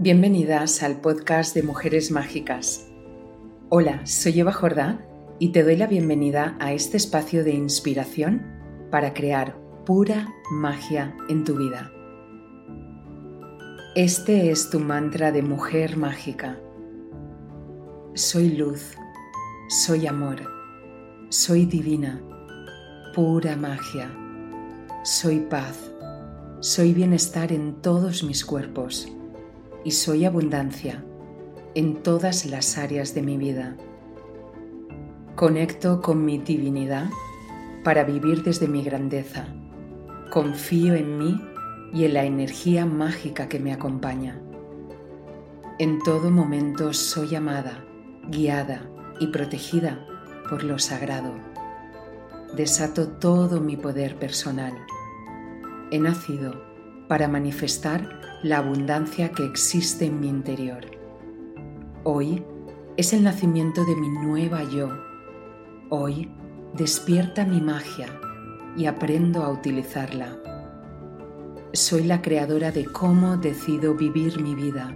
Bienvenidas al podcast de Mujeres Mágicas. Hola, soy Eva Jordá y te doy la bienvenida a este espacio de inspiración para crear pura magia en tu vida. Este es tu mantra de mujer mágica. Soy luz, soy amor, soy divina, pura magia, soy paz, soy bienestar en todos mis cuerpos y soy abundancia en todas las áreas de mi vida. Conecto con mi divinidad para vivir desde mi grandeza. Confío en mí y en la energía mágica que me acompaña. En todo momento soy amada, guiada y protegida por lo sagrado. Desato todo mi poder personal. He nacido para manifestar la abundancia que existe en mi interior. Hoy es el nacimiento de mi nueva yo. Hoy despierta mi magia y aprendo a utilizarla. Soy la creadora de cómo decido vivir mi vida.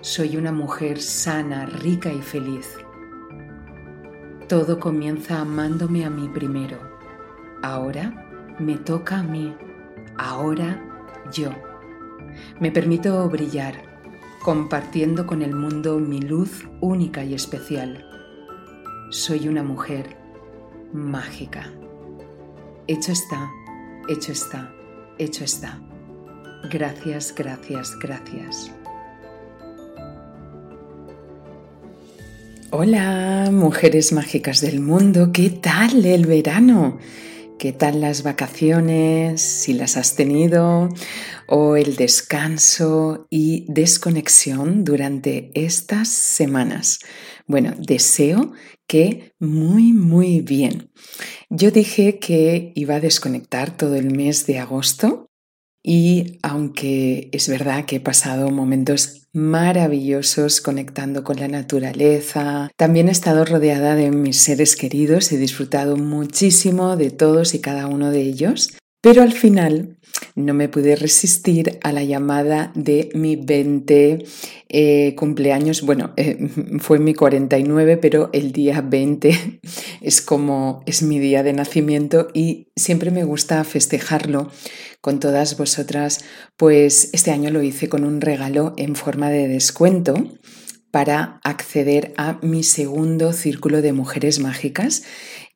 Soy una mujer sana, rica y feliz. Todo comienza amándome a mí primero. Ahora me toca a mí. Ahora yo. Me permito brillar, compartiendo con el mundo mi luz única y especial. Soy una mujer mágica. Hecho está, hecho está, hecho está. Gracias, gracias, gracias. Hola, mujeres mágicas del mundo, ¿qué tal el verano? ¿Qué tal las vacaciones? Si las has tenido, o el descanso y desconexión durante estas semanas. Bueno, deseo que muy, muy bien. Yo dije que iba a desconectar todo el mes de agosto y aunque es verdad que he pasado momentos maravillosos conectando con la naturaleza, también he estado rodeada de mis seres queridos, he disfrutado muchísimo de todos y cada uno de ellos, pero al final no me pude resistir a la llamada de mi 20 eh, cumpleaños. Bueno, eh, fue mi 49, pero el día 20 es como es mi día de nacimiento y siempre me gusta festejarlo con todas vosotras. Pues este año lo hice con un regalo en forma de descuento para acceder a mi segundo círculo de mujeres mágicas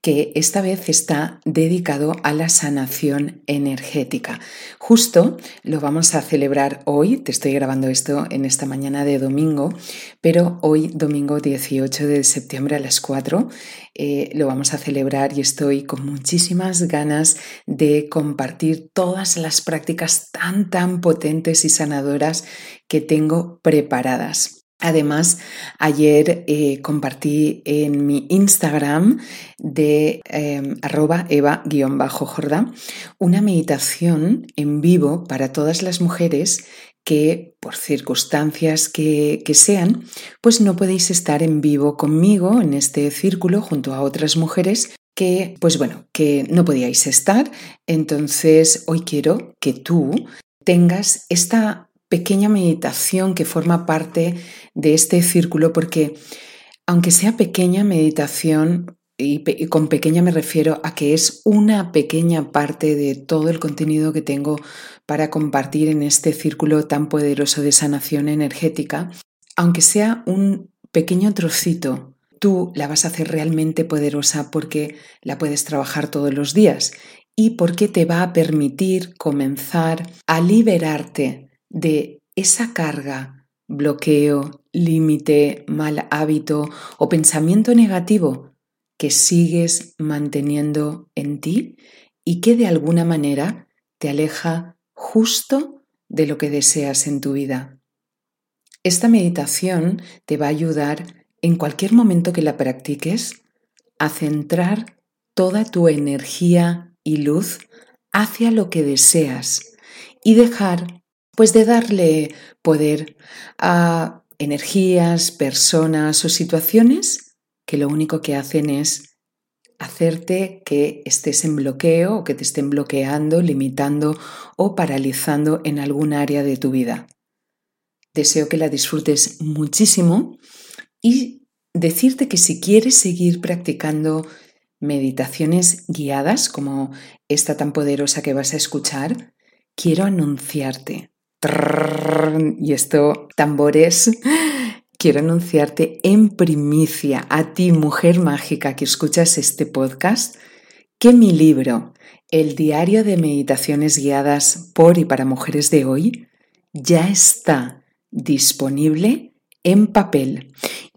que esta vez está dedicado a la sanación energética. Justo lo vamos a celebrar hoy, te estoy grabando esto en esta mañana de domingo, pero hoy domingo 18 de septiembre a las 4 eh, lo vamos a celebrar y estoy con muchísimas ganas de compartir todas las prácticas tan, tan potentes y sanadoras que tengo preparadas. Además, ayer eh, compartí en mi Instagram de em, arroba eva-jordá una meditación en vivo para todas las mujeres que por circunstancias que, que, sean, pues no podéis estar en vivo conmigo en este círculo junto a otras mujeres que, pues bueno, que no podíais estar. Entonces, hoy quiero que tú tengas esta pequeña meditación que forma parte de este círculo, porque aunque sea pequeña meditación, y, con pequeña me refiero a que es una pequeña parte de todo el contenido que tengo para compartir en este círculo tan poderoso de sanación energética, aunque sea un pequeño trocito, tú la vas a hacer realmente poderosa porque la puedes trabajar todos los días y porque te va a permitir comenzar a liberarte de esa carga, bloqueo, límite, mal hábito o pensamiento negativo que sigues manteniendo en ti y que de alguna manera te aleja justo de lo que deseas en tu vida. Esta meditación te va a ayudar en cualquier momento que la practiques a centrar toda tu energía y luz hacia lo que deseas y dejar pues de darle poder a energías, personas o situaciones que lo único que hacen es hacerte que estés en bloqueo o que te estén bloqueando, limitando o paralizando en algún área de tu vida. Deseo que la disfrutes muchísimo y decirte que si quieres seguir practicando meditaciones guiadas como esta tan poderosa que vas a escuchar, quiero anunciarte. Y esto, tambores, quiero anunciarte en primicia a ti, mujer mágica que escuchas este podcast, que mi libro, El diario de meditaciones guiadas por y para mujeres de hoy, ya está disponible en papel.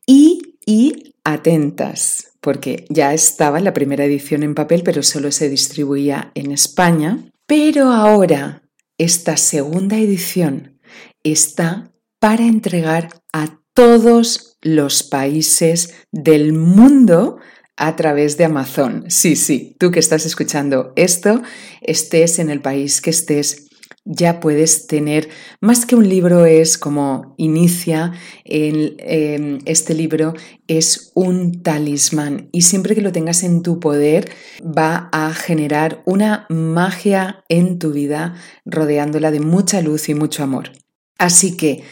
Y, y atentas, porque ya estaba la primera edición en papel, pero solo se distribuía en España. Pero ahora esta segunda edición está para entregar a todos los países del mundo a través de Amazon. Sí, sí, tú que estás escuchando esto, estés en el país que estés, ya puedes tener, más que un libro es como inicia, em, este libro es un talismán y siempre que lo tengas en tu poder va a generar una magia en tu vida rodeándola de mucha luz y mucho amor. Así que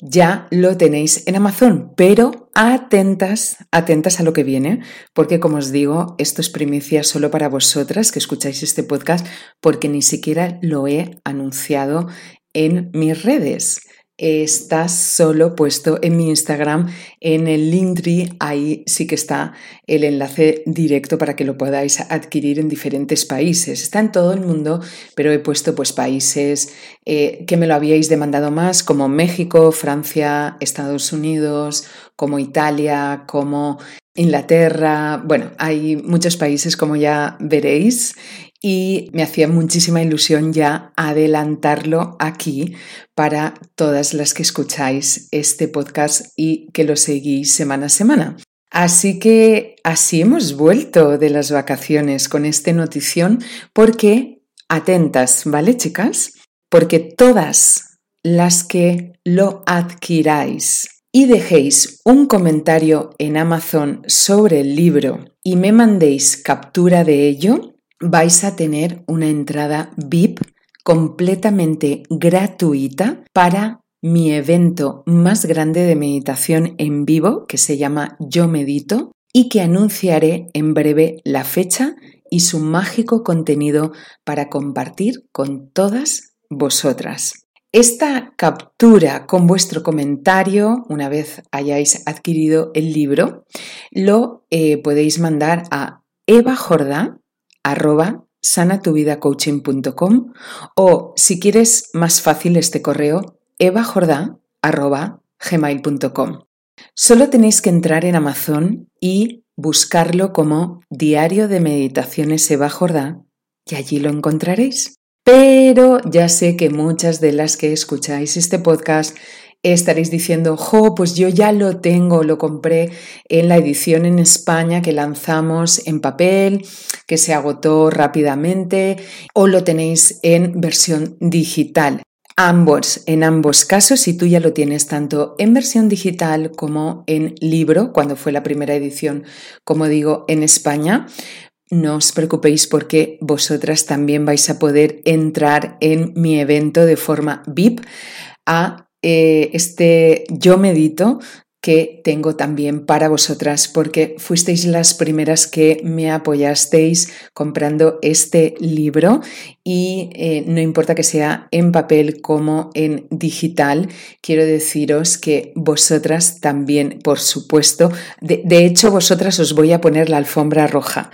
ya lo tenéis en Amazon, pero atentas, atentas a lo que viene, porque como os digo, esto es primicia solo para vosotras que escucháis este podcast, porque ni siquiera lo he anunciado en mis redes está solo puesto en mi Instagram, en el Linktree, ahí sí que está el enlace directo para que lo podáis adquirir en diferentes países. Está en todo el mundo, pero he puesto pues países eh, que me lo habíais demandado más, como México, Francia, Estados Unidos, como Italia, como Inglaterra, bueno, hay muchos países como ya veréis y me hacía muchísima ilusión ya adelantarlo aquí para todas las que escucháis este podcast y que lo seguís semana a semana. Así que así hemos vuelto de las vacaciones con esta notición porque, atentas, ¿vale chicas? Porque todas las que lo adquiráis y dejéis un comentario en Amazon sobre el libro y me mandéis captura de ello, vais a tener una entrada VIP completamente gratuita para mi evento más grande de meditación en vivo que se llama Yo Medito y que anunciaré en breve la fecha y su mágico contenido para compartir con todas vosotras. Esta captura con vuestro comentario, una vez hayáis adquirido el libro, lo eh, podéis mandar a evajorda arroba sanatuvidacoaching.com o si quieres más fácil este correo evajorda arroba gmail.com. Solo tenéis que entrar en Amazon y buscarlo como Diario de Meditaciones Eva Jordá y allí lo encontraréis. Pero ya sé que muchas de las que escucháis este podcast estaréis diciendo, jo, pues yo ya lo tengo, lo compré en la edición en España que lanzamos en papel, que se agotó rápidamente, o lo tenéis en versión digital. Ambos, en ambos casos, si tú ya lo tienes tanto en versión digital como en libro, cuando fue la primera edición, como digo, en España, no os preocupéis porque vosotras también vais a poder entrar en mi evento de forma VIP a eh, este Yo Medito tengo también para vosotras porque fuisteis las primeras que me apoyasteis comprando este libro y eh, no importa que sea en papel como en digital, quiero deciros que vosotras también, por supuesto, de, de hecho vosotras os voy a poner la alfombra roja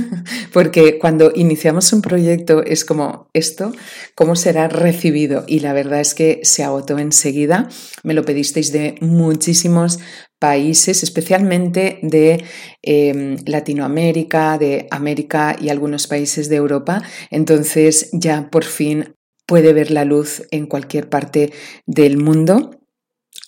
porque cuando iniciamos un proyecto es como esto, ¿cómo será recibido? Y la verdad es que se agotó enseguida, me lo pedisteis de muchísimos países, especialmente de em, Latinoamérica, de América y algunos países de Europa. Entonces ya por fin puede ver la luz en cualquier parte del mundo.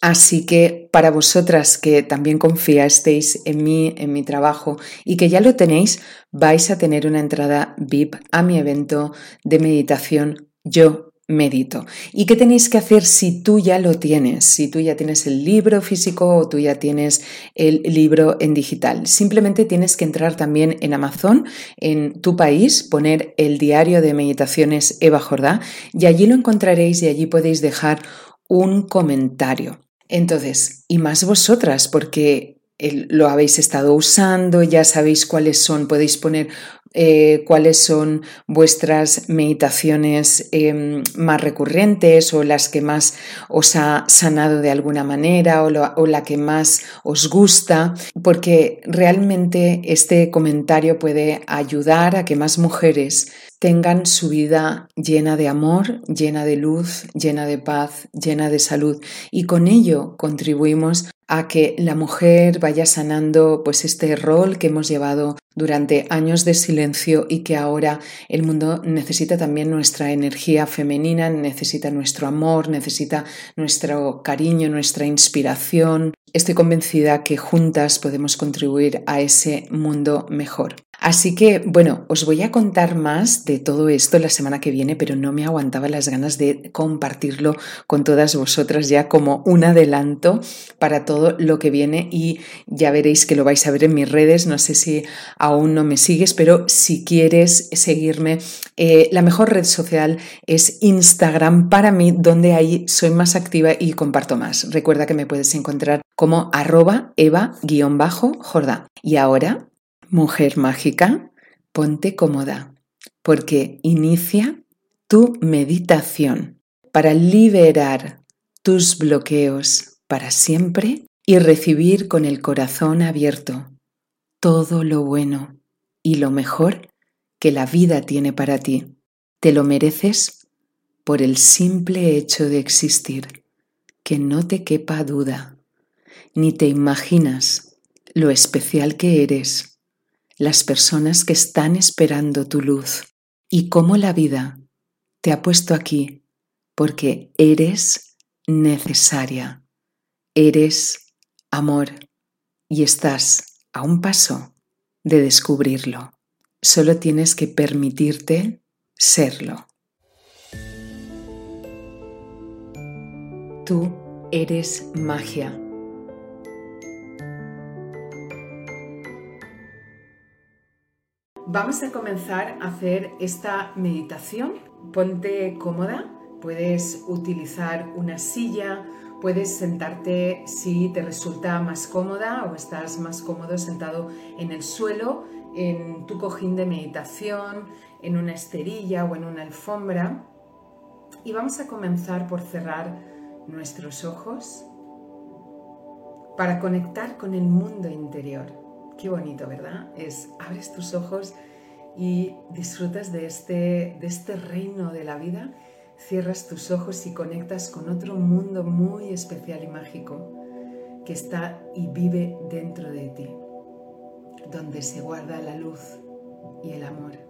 Así que para vosotras que también confiasteis en mí, en mi trabajo y que ya lo tenéis, vais a tener una entrada VIP a mi evento de meditación Yo medito. ¿Y qué tenéis que hacer si tú ya lo tienes? Si tú ya tienes el libro físico o tú ya tienes el libro en digital. Simplemente tienes que entrar también en Amazon, en tu país, poner el diario de meditaciones Eva Jordá y allí lo encontraréis y allí podéis dejar un comentario. Entonces, y más vosotras, porque lo habéis estado usando, ya sabéis cuáles son, podéis poner eh, cuáles son vuestras meditaciones em, más recurrentes o las que más os ha sanado de alguna manera o, o la que más os gusta, porque realmente este comentario puede ayudar a que más mujeres tengan su vida llena de amor, llena de luz, llena de paz, llena de salud. Y con ello contribuimos a que la mujer vaya sanando pues este rol que hemos llevado durante años de silencio y que ahora el mundo necesita también nuestra energía femenina, necesita nuestro amor, necesita nuestro cariño, nuestra inspiración. Estoy convencida que juntas podemos contribuir a ese mundo mejor. Así que, bueno, os voy a contar más de todo esto la semana que viene, pero no me aguantaba las ganas de compartirlo con todas vosotras ya como un adelanto para todo lo que viene y ya veréis que lo vais a ver en mis redes. No sé si aún no me sigues, pero si quieres seguirme, eh, la mejor red social es Instagram para mí, donde ahí soy más activa y comparto más. Recuerda que me puedes encontrar como arroba eva-jordá. Y ahora Mujer mágica, ponte cómoda, porque inicia tu meditación para liberar tus bloqueos para siempre y recibir con el corazón abierto todo lo bueno y lo mejor que la vida tiene para ti. Te lo mereces por el simple hecho de existir, que no te quepa duda, ni te imaginas lo especial que eres las personas que están esperando tu luz y cómo la vida te ha puesto aquí porque eres necesaria, eres amor y estás a un paso de descubrirlo. Solo tienes que permitirte serlo. Tú eres magia Vamos a comenzar a hacer esta meditación. Ponte cómoda, puedes utilizar una silla, puedes sentarte si te resulta más cómoda o estás más cómodo sentado en el suelo, en tu cojín de meditación, en una esterilla o en una alfombra. Y vamos a comenzar por cerrar nuestros ojos para conectar con el mundo interior. Qué bonito, ¿verdad? Es abres tus ojos y disfrutas de este, de este reino de la vida, cierras tus ojos y conectas con otro mundo muy especial y mágico que está y vive dentro de ti, donde se guarda la luz y el amor.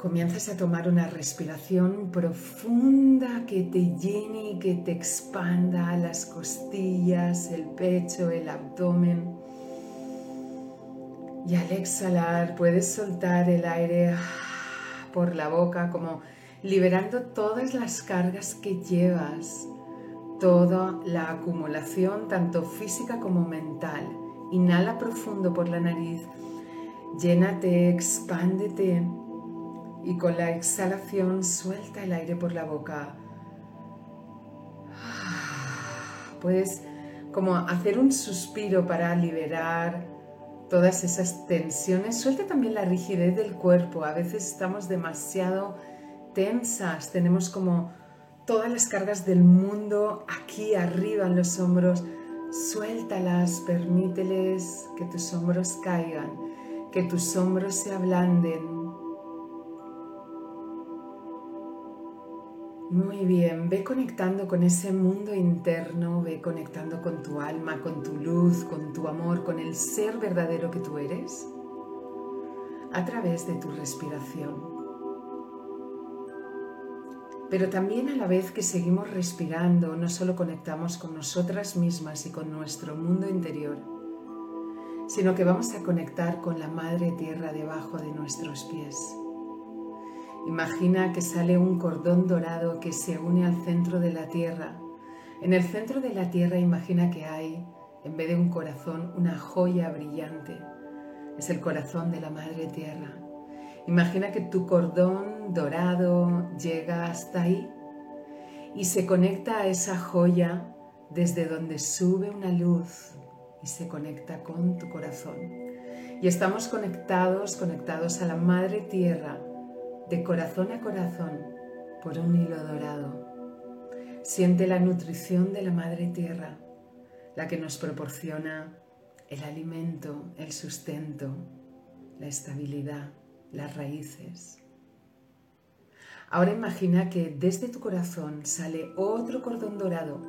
Comienzas a tomar una respiración profunda que te llene y que te expanda las costillas, el pecho, el abdomen. Y al exhalar puedes soltar el aire por la boca como liberando todas las cargas que llevas, toda la acumulación tanto física como mental. Inhala profundo por la nariz, llénate, expándete y con la exhalación suelta el aire por la boca. Puedes como hacer un suspiro para liberar todas esas tensiones. Suelta también la rigidez del cuerpo. A veces estamos demasiado tensas, tenemos como todas las cargas del mundo aquí arriba en los hombros. Suéltalas, permíteles que tus hombros caigan, que tus hombros se ablanden, Muy bien, ve conectando con ese mundo interno, ve conectando con tu alma, con tu luz, con tu amor, con el ser verdadero que tú eres a través de tu respiración. Pero también a la vez que seguimos respirando, no solo conectamos con nosotras mismas y con nuestro mundo interior, sino que vamos a conectar con la Madre Tierra debajo de nuestros pies Imagina que sale un cordón dorado que se une al centro de la Tierra. En el centro de la Tierra imagina que hay, en vez de un corazón, una joya brillante. Es el corazón de la Madre Tierra. Imagina que tu cordón dorado llega hasta ahí y se conecta a esa joya desde donde sube una luz y se conecta con tu corazón. Y estamos conectados, conectados a la Madre Tierra, de corazón a corazón, por un hilo dorado. Siente la nutrición de la Madre Tierra, la que nos proporciona el alimento, el sustento, la estabilidad, las raíces. Ahora imagina que desde tu corazón sale otro cordón dorado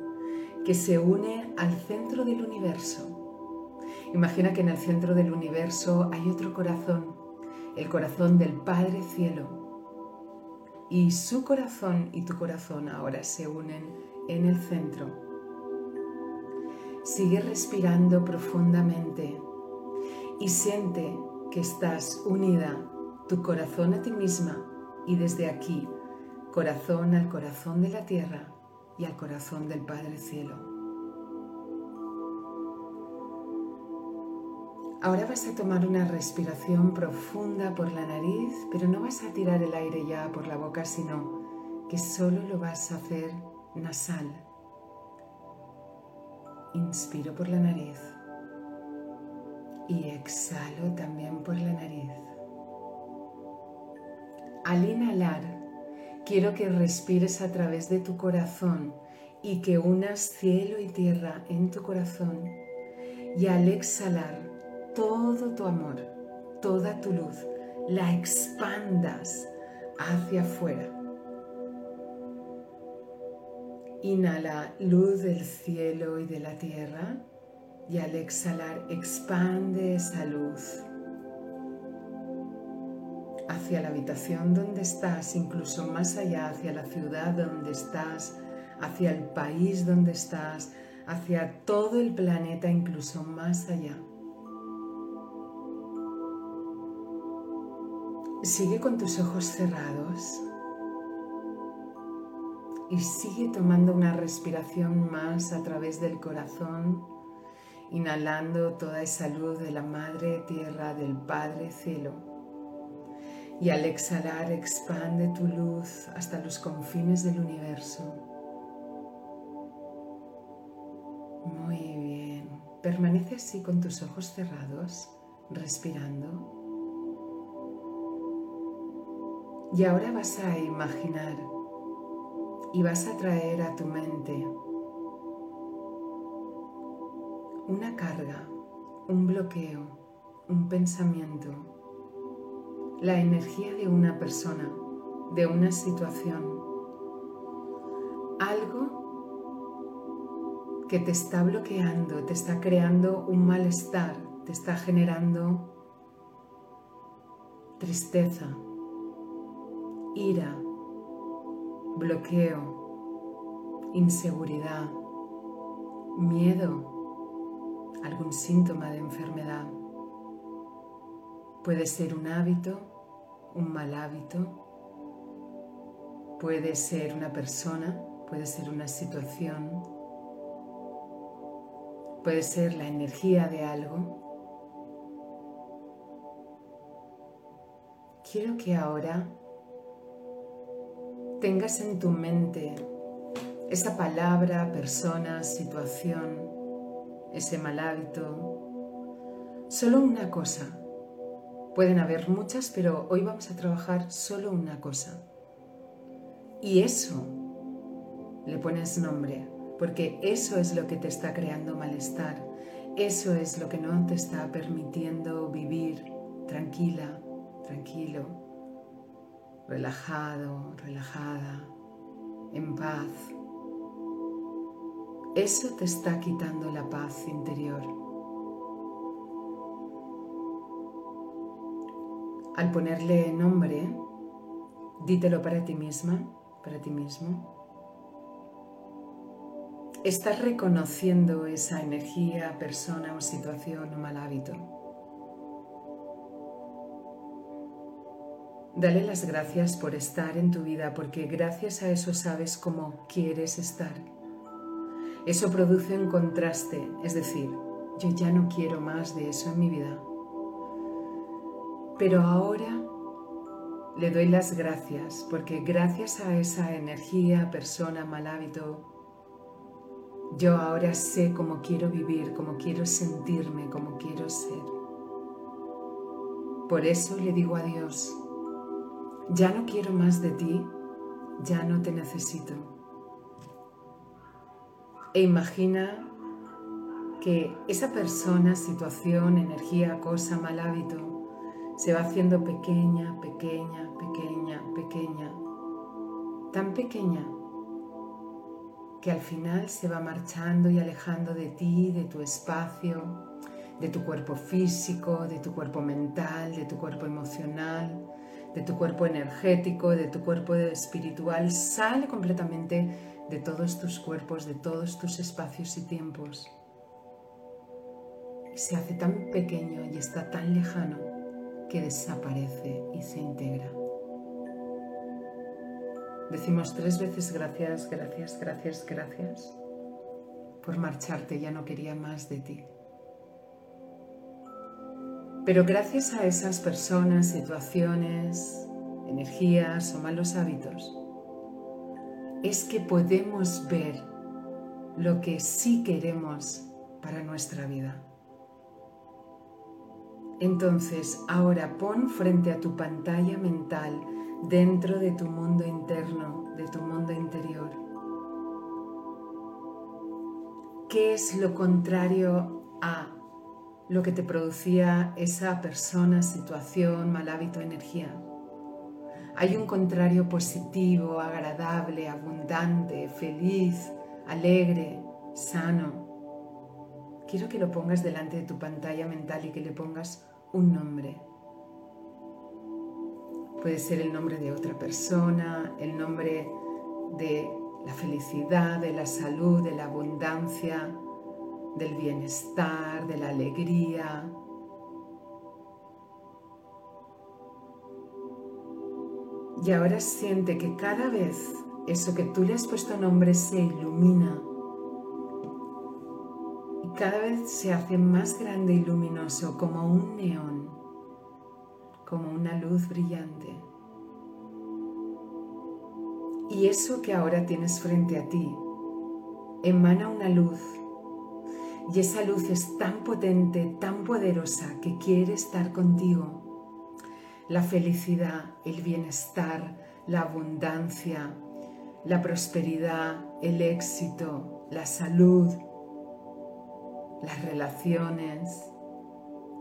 que se une al centro del universo. Imagina que en el centro del universo hay otro corazón, el corazón del Padre Cielo. Y su corazón y tu corazón ahora se unen en el centro. Sigue respirando profundamente y siente que estás unida tu corazón a ti misma y desde aquí, corazón al corazón de la tierra y al corazón del Padre Cielo. Ahora vas a tomar una respiración profunda por la nariz, pero no vas a tirar el aire ya por la boca, sino que solo lo vas a hacer nasal. Inspiro por la nariz y exhalo también por la nariz. Al inhalar, quiero que respires a través de tu corazón y que unas cielo y tierra en tu corazón. Y al exhalar, todo tu amor, toda tu luz, la expandas hacia afuera. Inhala luz del cielo y de la tierra y al exhalar expande esa luz hacia la habitación donde estás, incluso más allá, hacia la ciudad donde estás, hacia el país donde estás, hacia todo el planeta, incluso más allá. Sigue con tus ojos cerrados y sigue tomando una respiración más a través del corazón, inhalando toda esa luz de la Madre Tierra, del Padre Cielo y al exhalar expande tu luz hasta los confines del universo. Muy bien. Permanece así con tus ojos cerrados, respirando. Y ahora vas a imaginar y vas a traer a tu mente una carga, un bloqueo, un pensamiento la energía de una persona, de una situación, algo que te está bloqueando, te está creando un malestar, te está generando tristeza, ira, bloqueo, inseguridad, miedo, algún síntoma de enfermedad. Puede ser un hábito, un mal hábito, puede ser una persona, puede ser una situación, puede ser la energía de algo. Quiero que ahora tengas en tu mente esa palabra, persona, situación, ese mal hábito, solo una cosa Pueden haber muchas, pero hoy vamos a trabajar solo una cosa. Y eso le pones nombre, porque eso es lo que te está creando malestar. Eso es lo que no te está permitiendo vivir tranquila, tranquilo, relajado, relajada, en paz. Eso te está quitando la paz interior. Al ponerle nombre, dítelo para ti misma, para ti mismo. Estás reconociendo esa energía, persona o situación o mal hábito. Dale las gracias por estar en tu vida porque gracias a eso sabes cómo quieres estar. Eso produce un contraste, es decir, yo ya no quiero más de eso en mi vida. Pero ahora le doy las gracias porque gracias a esa energía, persona, mal hábito, yo ahora sé cómo quiero vivir, cómo quiero sentirme, cómo quiero ser. Por eso le digo a Dios, ya no quiero más de ti, ya no te necesito. E imagina que esa persona, situación, energía, cosa, mal hábito, se va haciendo pequeña, pequeña, pequeña, pequeña, tan pequeña que al final se va marchando y alejando de ti, de tu espacio, de tu cuerpo físico, de tu cuerpo mental, de tu cuerpo emocional, de tu cuerpo energético, de tu cuerpo espiritual, sale completamente de todos tus cuerpos, de todos tus espacios y tiempos. Se hace tan pequeño y está tan lejano que desaparece y se integra. Decimos tres veces gracias, gracias, gracias, gracias por marcharte, ya no quería más de ti. Pero gracias a esas personas, situaciones, energías o malos hábitos, es que podemos ver lo que sí queremos para nuestra vida. Entonces, ahora pon frente a tu pantalla mental, dentro de tu mundo interno, de tu mundo interior. ¿Qué es lo contrario a lo que te producía esa persona, situación, mal hábito, energía? Hay un contrario positivo, agradable, abundante, feliz, alegre, sano. Quiero que lo pongas delante de tu pantalla mental y que le pongas un nombre. Puede ser el nombre de otra persona, el nombre de la felicidad, de la salud, de la abundancia, del bienestar, de la alegría. Y ahora siente que cada vez eso que tú le has puesto nombre se ilumina cada vez se hace más grande y luminoso como un neón, como una luz brillante. Y eso que ahora tienes frente a ti emana una luz y esa luz es tan potente, tan poderosa que quiere estar contigo. La felicidad, el bienestar, la abundancia, la prosperidad, el éxito, la salud, las relaciones,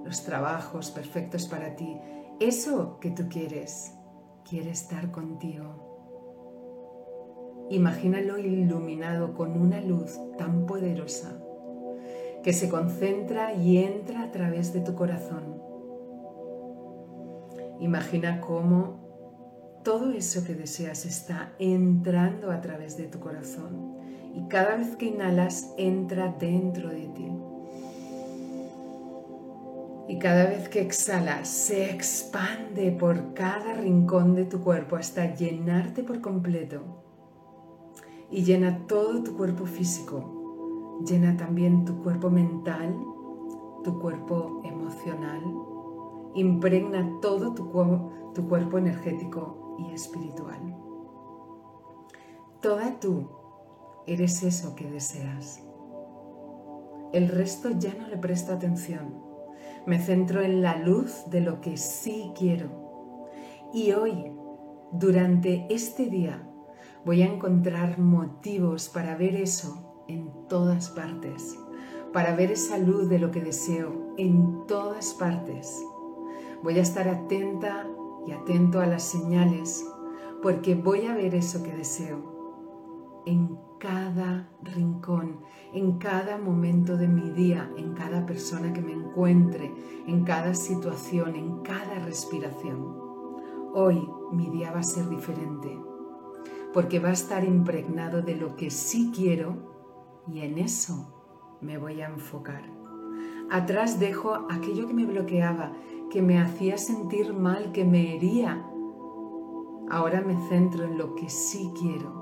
los trabajos perfectos para ti, eso que tú quieres, quiere estar contigo. Imagínalo iluminado con una luz tan poderosa que se concentra y entra a través de tu corazón. Imagina cómo todo eso que deseas está entrando a través de tu corazón y cada vez que inhalas entra dentro de ti y cada vez que exhalas se expande por cada rincón de tu cuerpo hasta llenarte por completo. Y llena todo tu cuerpo físico, llena también tu cuerpo mental, tu cuerpo emocional, impregna todo tu, tu cuerpo energético y espiritual. Toda tú eres eso que deseas. El resto ya no le presta atención me centro en la luz de lo que sí quiero. Y hoy, durante este día, voy a encontrar motivos para ver eso en todas partes, para ver esa luz de lo que deseo en todas partes. Voy a estar atenta y atento a las señales porque voy a ver eso que deseo en cada rincón, en cada momento de mi día, en cada persona que me encuentre, en cada situación, en cada respiración. Hoy mi día va a ser diferente, porque va a estar impregnado de lo que sí quiero y en eso me voy a enfocar. Atrás dejo aquello que me bloqueaba, que me hacía sentir mal, que me hería. Ahora me centro en lo que sí quiero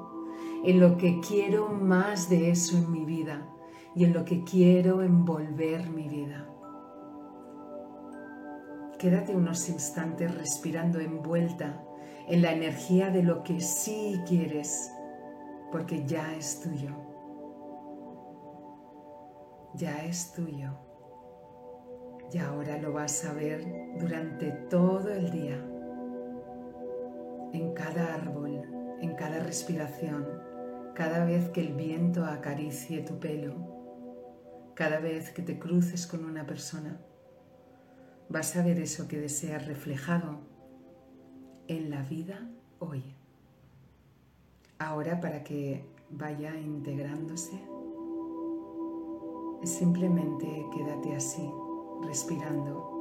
en lo que quiero más de eso en mi vida y en lo que quiero envolver mi vida. Quédate unos instantes respirando envuelta en la energía de lo que sí quieres, porque ya es tuyo. Ya es tuyo. Y ahora lo vas a ver durante todo el día, en cada árbol, en cada respiración, cada vez que el viento acaricie tu pelo, cada vez que te cruces con una persona. Vas a ver eso que deseas reflejado en la vida hoy. Ahora para que vaya integrándose, simplemente quédate así, respirando,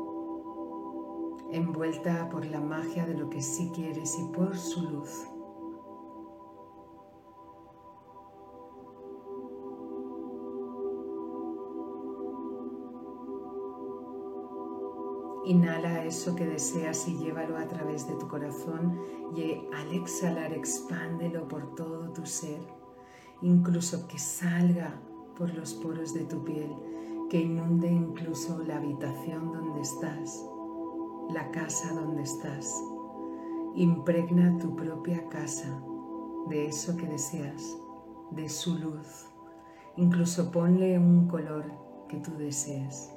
envuelta por la magia de lo que sí quieres y por su luz. Inhala eso que deseas y llévalo a través de tu corazón y al exhalar expándelo por todo tu ser, incluso que salga por los poros de tu piel, que inunde incluso la habitación donde estás, la casa donde estás. Impregna tu propia casa de eso que deseas, de su luz. Incluso ponle un color que tú desees.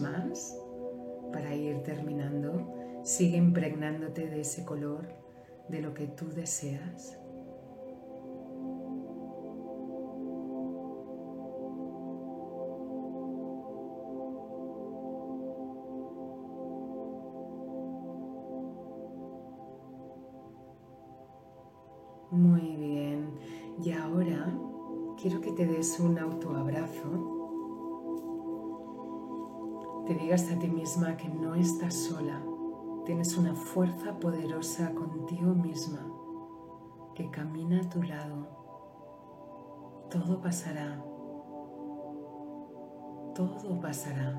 Más para ir terminando. Sigue impregnándote de ese color, de lo que tú deseas. Muy bien. Y ahora quiero que te des un autoabrazo. Te digas a ti misma que no estás sola. Tienes una fuerza poderosa contigo misma que camina a tu lado. Todo pasará. Todo pasará.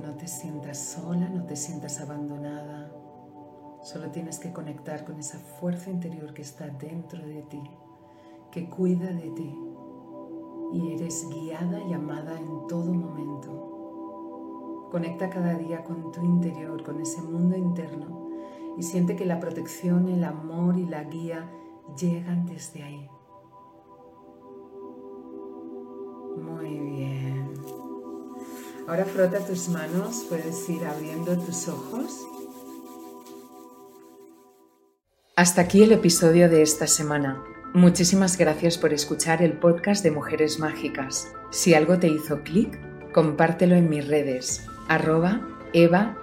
No te sientas sola, no te sientas abandonada. Solo tienes que conectar con esa fuerza interior que está dentro de ti que cuida de ti y eres guiada y amada en todo momento. Conecta cada día con tu interior, con ese mundo interno y siente que la protección, el amor y la guía llegan desde ahí. Muy bien. Ahora frota tus manos, puedes ir abriendo tus ojos. Hasta aquí el episodio de esta semana. Muchísimas gracias por escuchar el podcast de Mujeres Mágicas. Si algo te hizo clic, compártelo en mis redes, arroba eva-jordá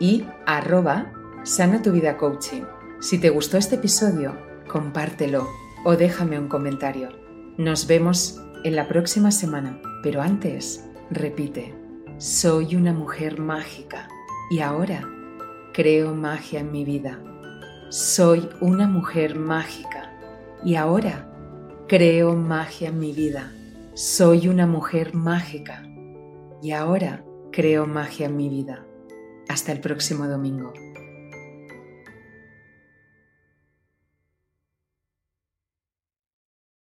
y arroba sana tu vida coaching. Si te gustó este episodio, compártelo o déjame un comentario. Nos vemos en la próxima semana, pero antes, repite, soy una mujer mágica y ahora creo magia en mi vida. Soy una mujer mágica y ahora creo magia en mi vida. Soy una mujer mágica y ahora creo magia en mi vida. Hasta el próximo domingo.